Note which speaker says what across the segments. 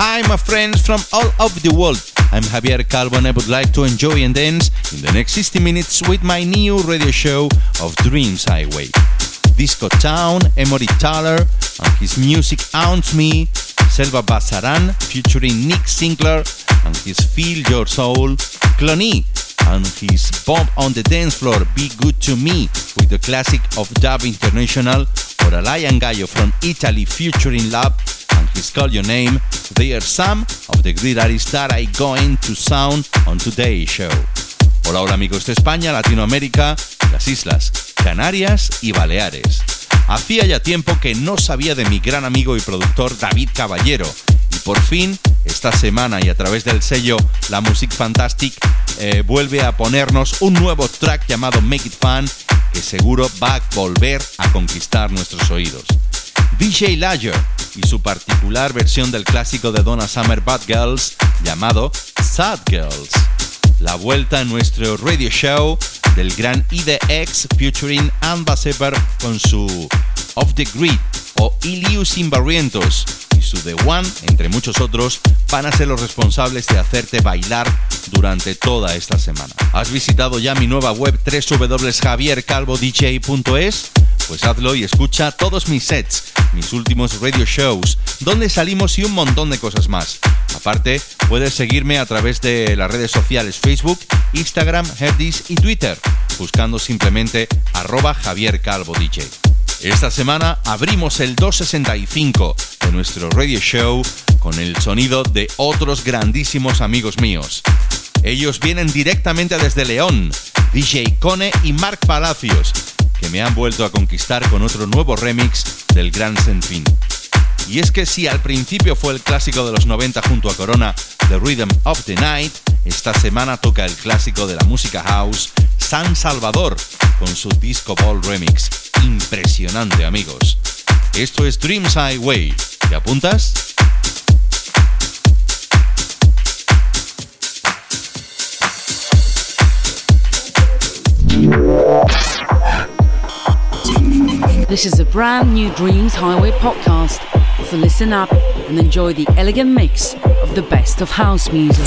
Speaker 1: Hi, my friends from all over the world. I'm Javier Calvo and I would like to enjoy and dance in the next 60 minutes with my new radio show of Dreams Highway. Disco Town, Emory Tyler, and his music haunts me. Selva Basaran featuring Nick Sinclair and his Feel Your Soul. Cloney and his Bomb on the Dance Floor, Be Good to Me with the classic of Dub International. Or Alain Gallo from Italy featuring Love and his Call Your Name, they are some of the great artists that I going to sound on today's show. Hola, hola amigos de España, Latinoamérica, las Islas, Canarias y Baleares. Hacía ya tiempo que no sabía de mi gran amigo y productor David Caballero y por fin esta semana y a través del sello La Music Fantastic eh, vuelve a ponernos un nuevo track llamado Make It Fun que seguro va a volver a conquistar nuestros oídos. DJ Lager y su particular versión del clásico de Donna Summer Bad Girls llamado Sad Girls. La vuelta en nuestro radio show del gran IDX featuring Anne Sever con su Off the Grid o Ilius Sin Barrientos y su The One, entre muchos otros, van a ser los responsables de hacerte bailar durante toda esta semana. ¿Has visitado ya mi nueva web www.javiercalvodj.es? Pues hazlo y escucha todos mis sets, mis últimos radio shows, donde salimos y un montón de cosas más. Aparte, puedes seguirme a través de las redes sociales Facebook, Instagram, Herdis y Twitter, buscando simplemente arroba Javier Calvo DJ. Esta semana abrimos el 265 de nuestro radio show con el sonido de otros grandísimos amigos míos. Ellos vienen directamente desde León, DJ Cone y Mark Palacios, que me han vuelto a conquistar con otro nuevo remix del Gran Senfin. Y es que si al principio fue el clásico de los 90 junto a Corona, The Rhythm of the Night, esta semana toca el clásico de la música house, San Salvador, con su Disco Ball Remix. Impresionante amigos. Esto es Dreams Highway. ¿Te apuntas?
Speaker 2: This is a brand new Dreams Highway podcast. So listen up and enjoy the elegant mix of the best of house music.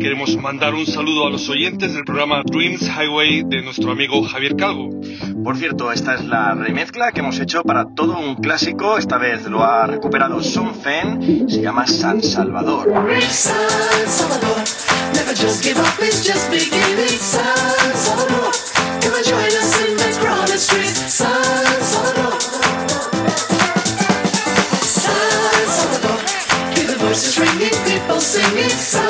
Speaker 3: Queremos mandar un saludo a los oyentes del programa Dreams Highway de nuestro amigo Javier Calvo.
Speaker 4: Por cierto, esta es la remezcla que hemos hecho para todo un clásico, esta vez lo ha recuperado Son Fen, se llama San Salvador. San Salvador, never just give up, it's just beginning. San Salvador, come and join us in the crowded streets. San Salvador. San Salvador, hear the voices ringing. people singing San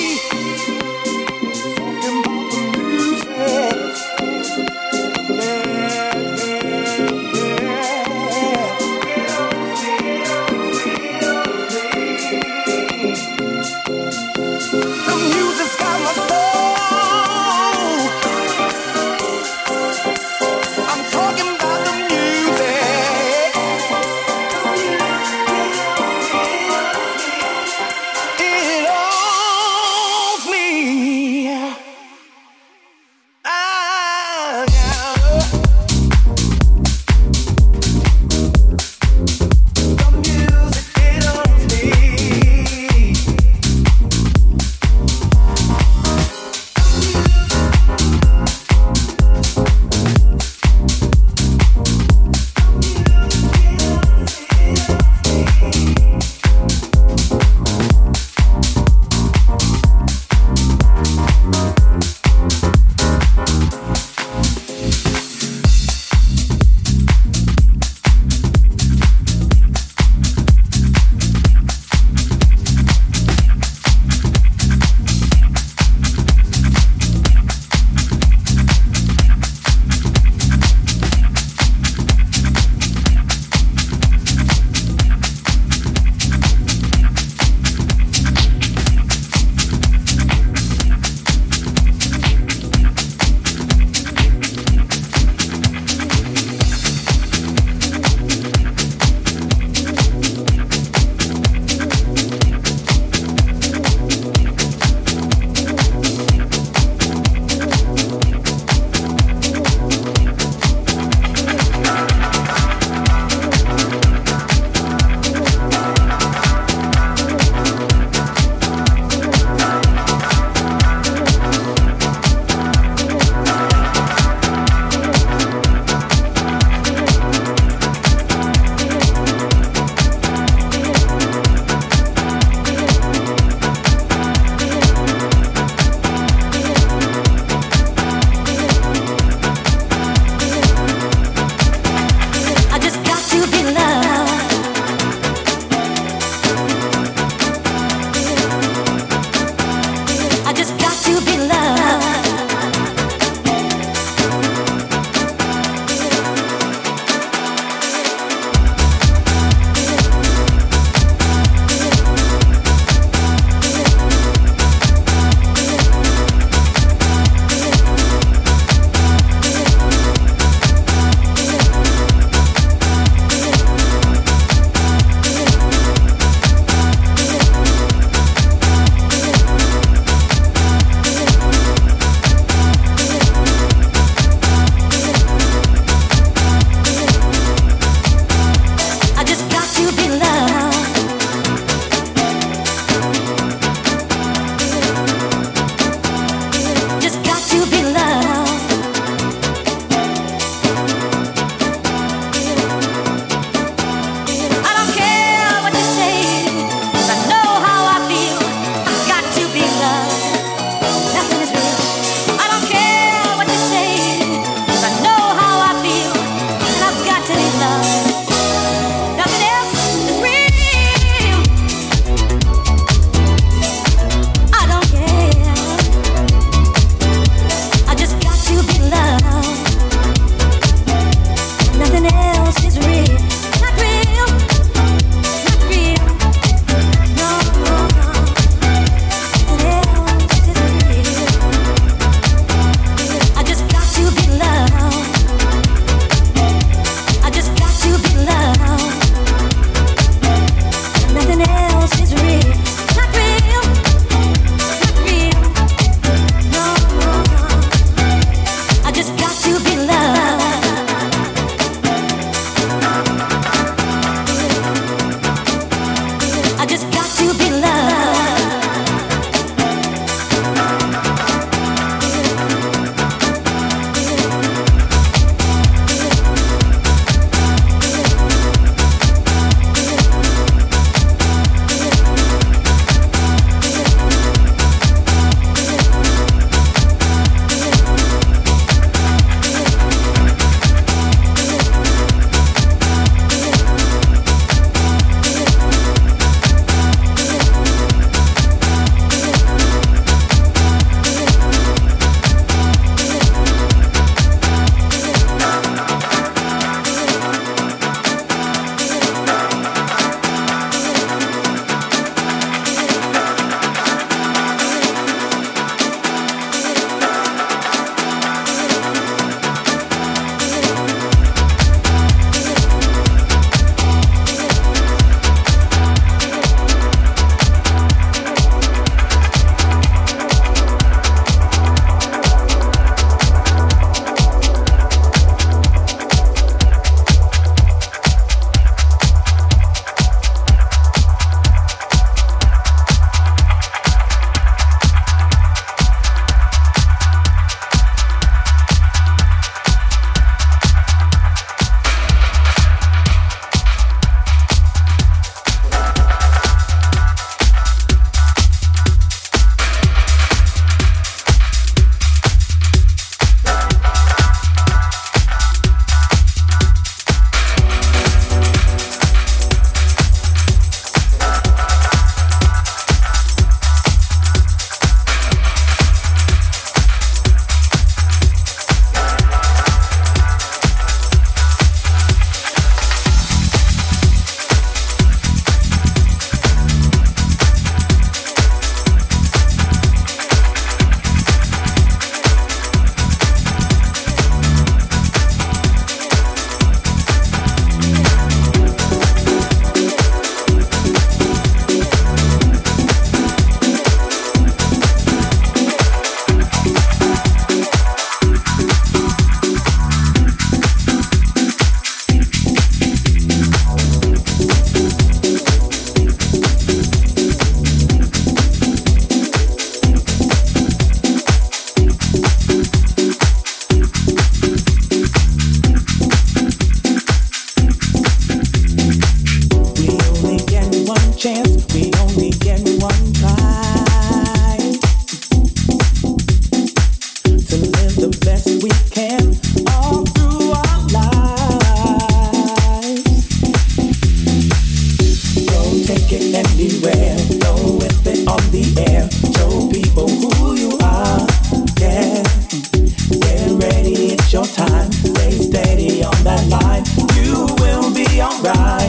Speaker 5: right.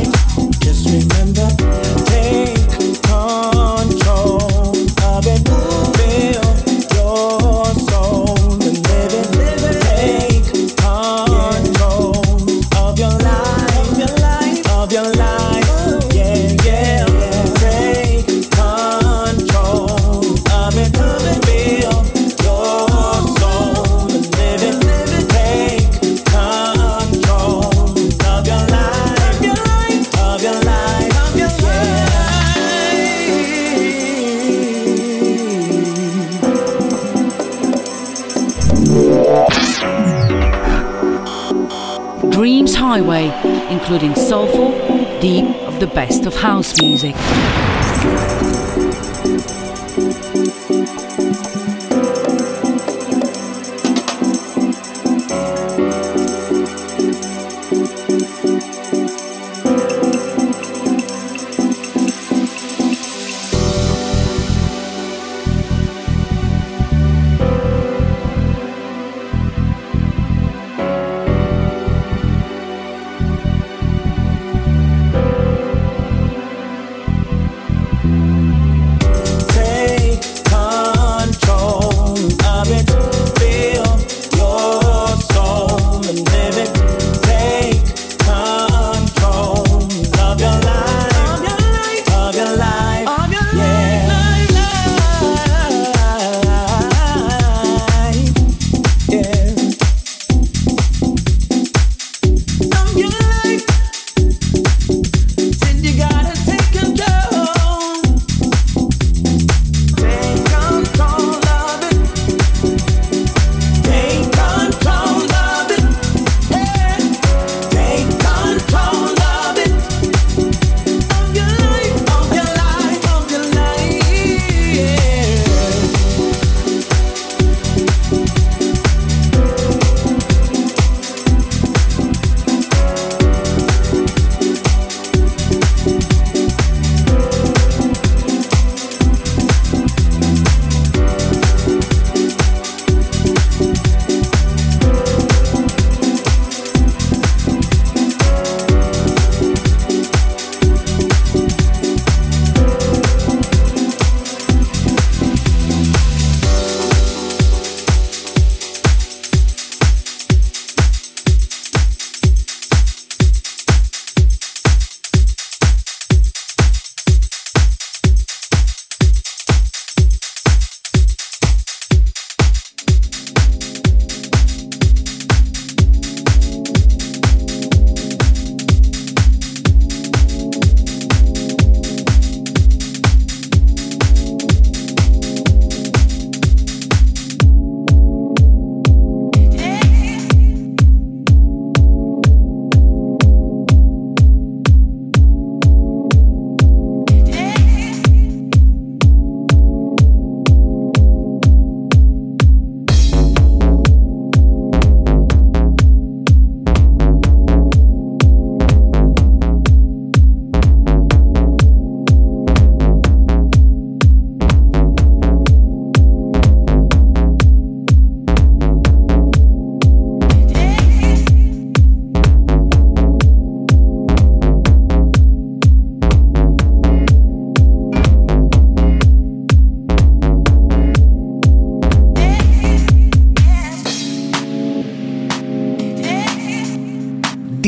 Speaker 5: Soulful, deep of the best of house music.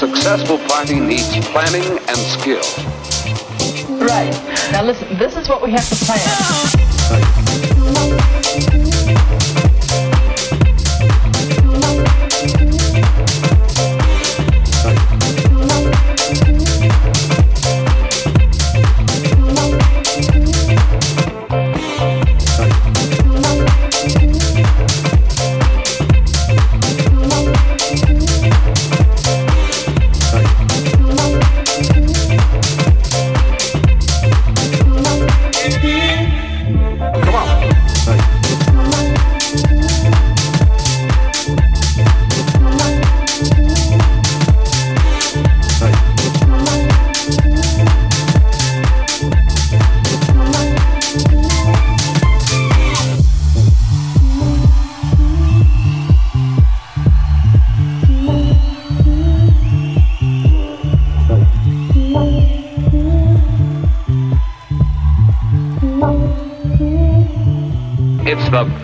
Speaker 6: Successful party needs planning and skill.
Speaker 7: Right. Now listen, this is what we have to plan.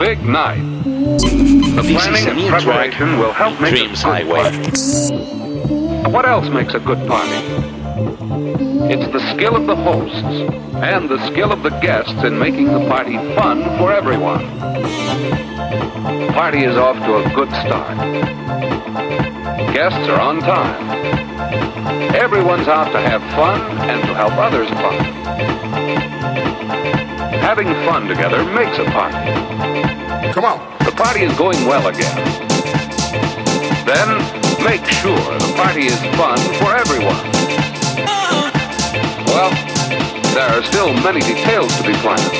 Speaker 6: Big night. The
Speaker 8: This
Speaker 6: planning
Speaker 8: a
Speaker 6: and preparation will help make
Speaker 8: Dreams
Speaker 6: a good
Speaker 8: Highway.
Speaker 6: party. What else makes a good party? It's the skill of the hosts and the skill of the guests in making the party fun for everyone. The party is off to a good start. Guests are on time. Everyone's out to have fun and to help others fun. Having fun together makes a party. Come on. The party is going well again. Then make sure the party is fun for everyone. Well, there are still many details to be planned,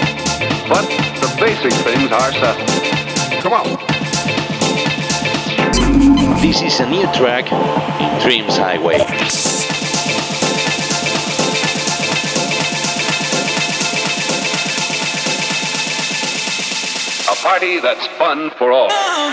Speaker 6: but the basic things are settled. Come on.
Speaker 8: This is a new track in Dreams Highway.
Speaker 6: Party that's fun for all.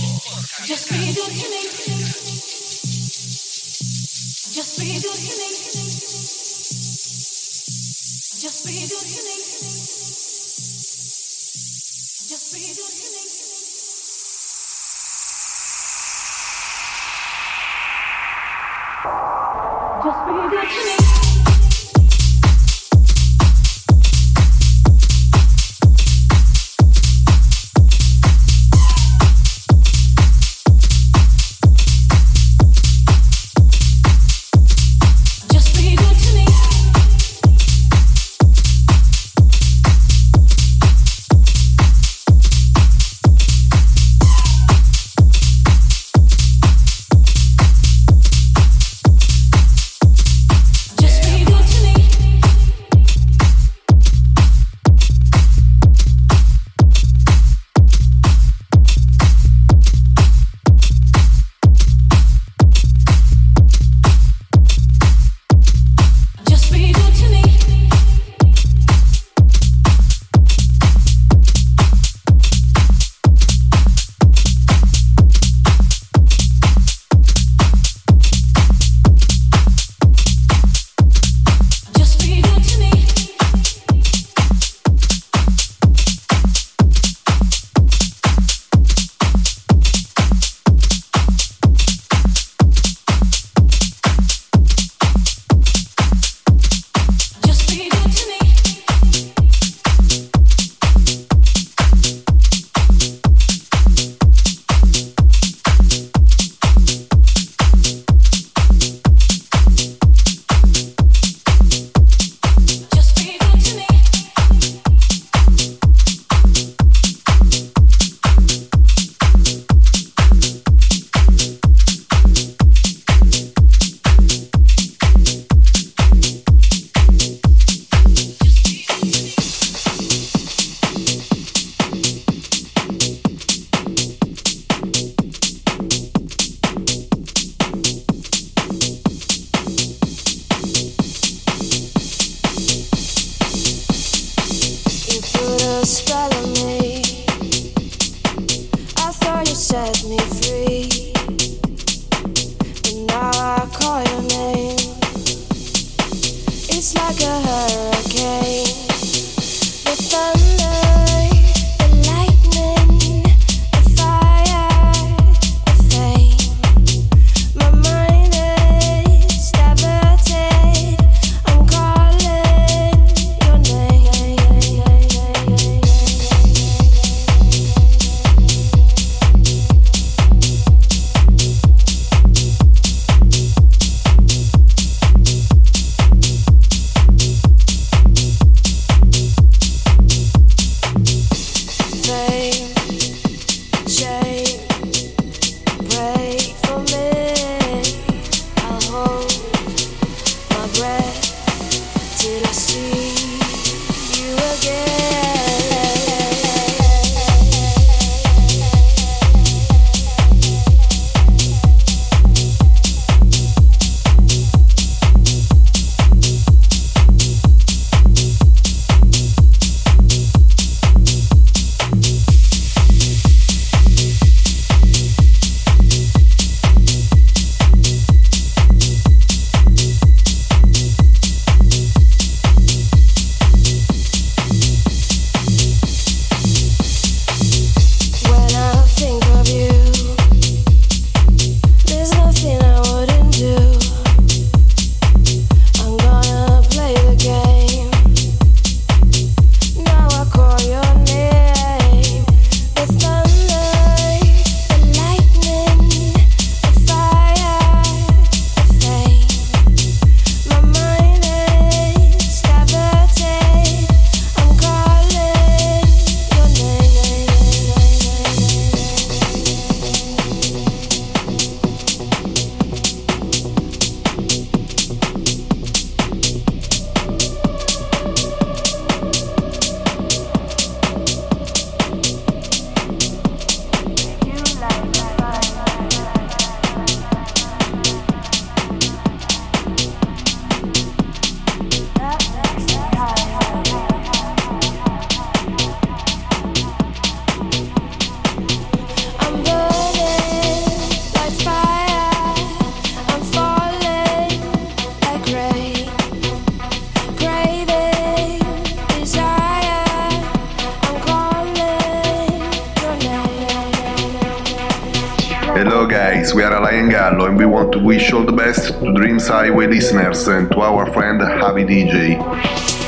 Speaker 9: Wish all the best to Dreams Highway listeners and to our friend Javi DJ.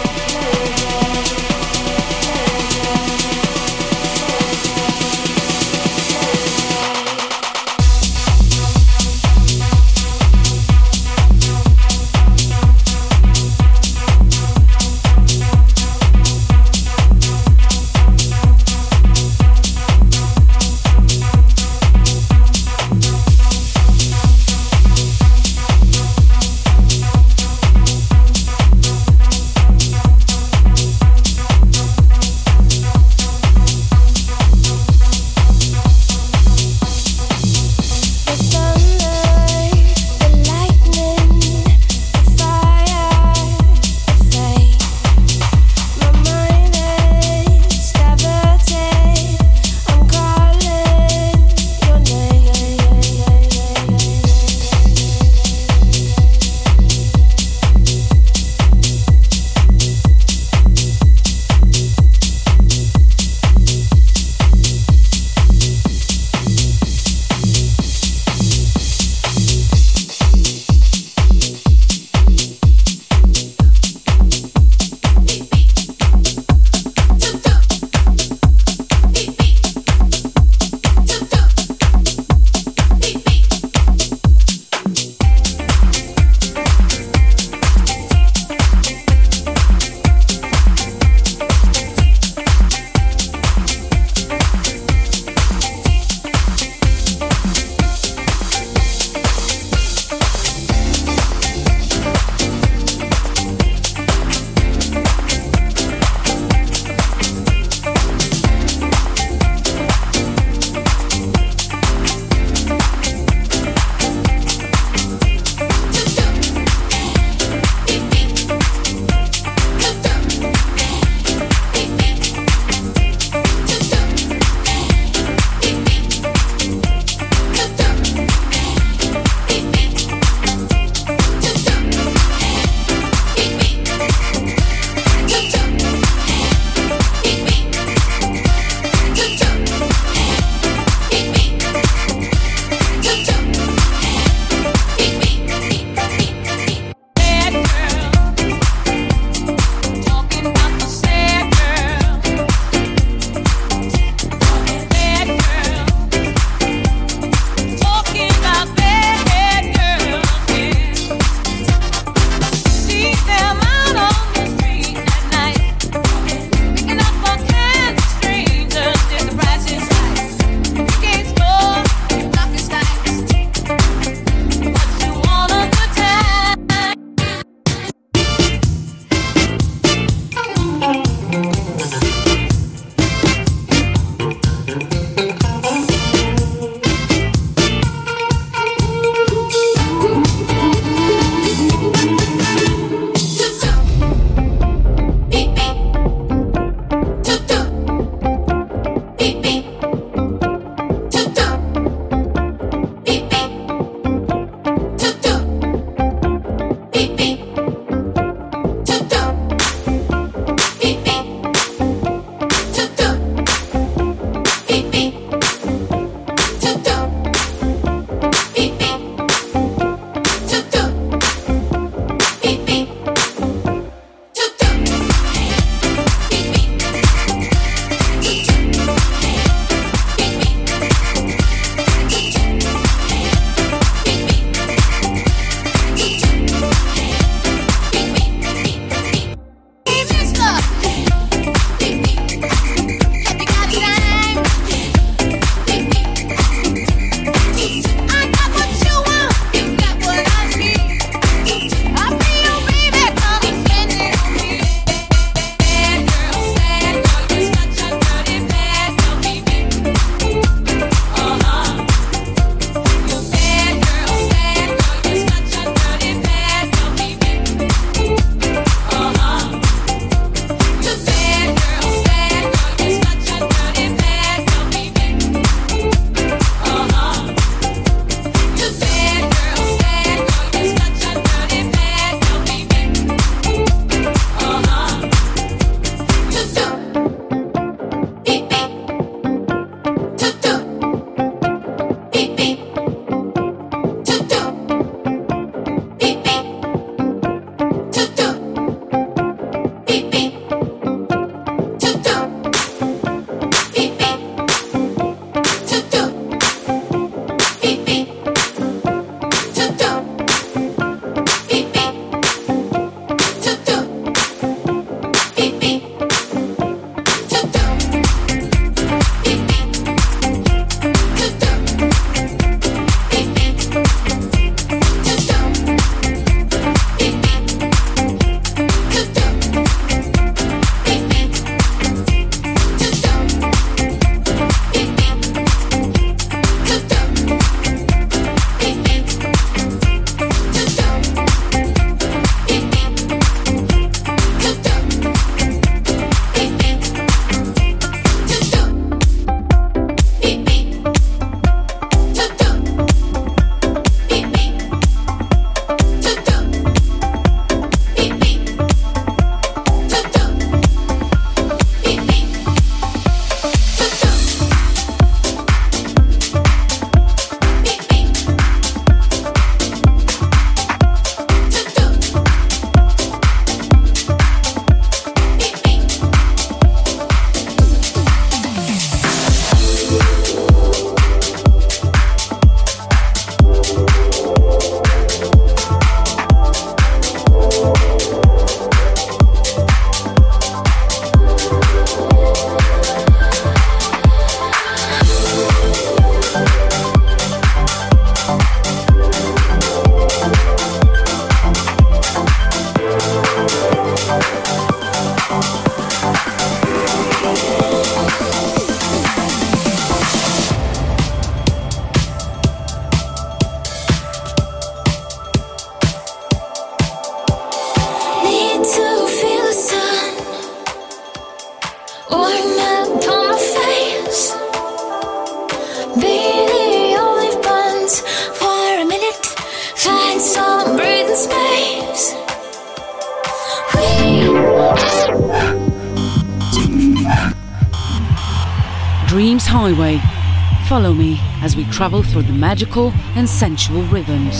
Speaker 2: Travel through the magical and sensual rhythms.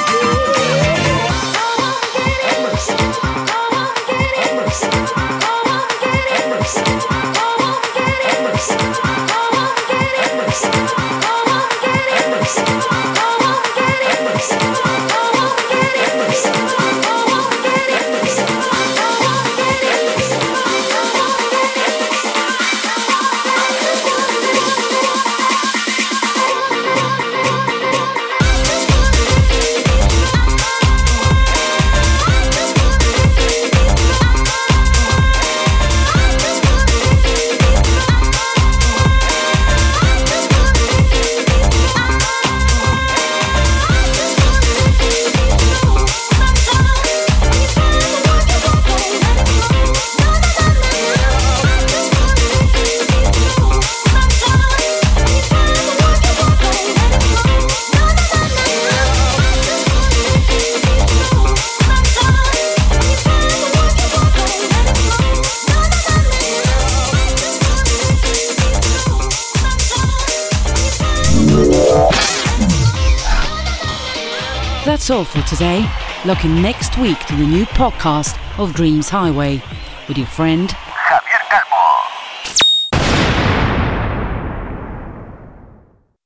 Speaker 10: Today. Looking next week to the new podcast of Dreams Highway with your friend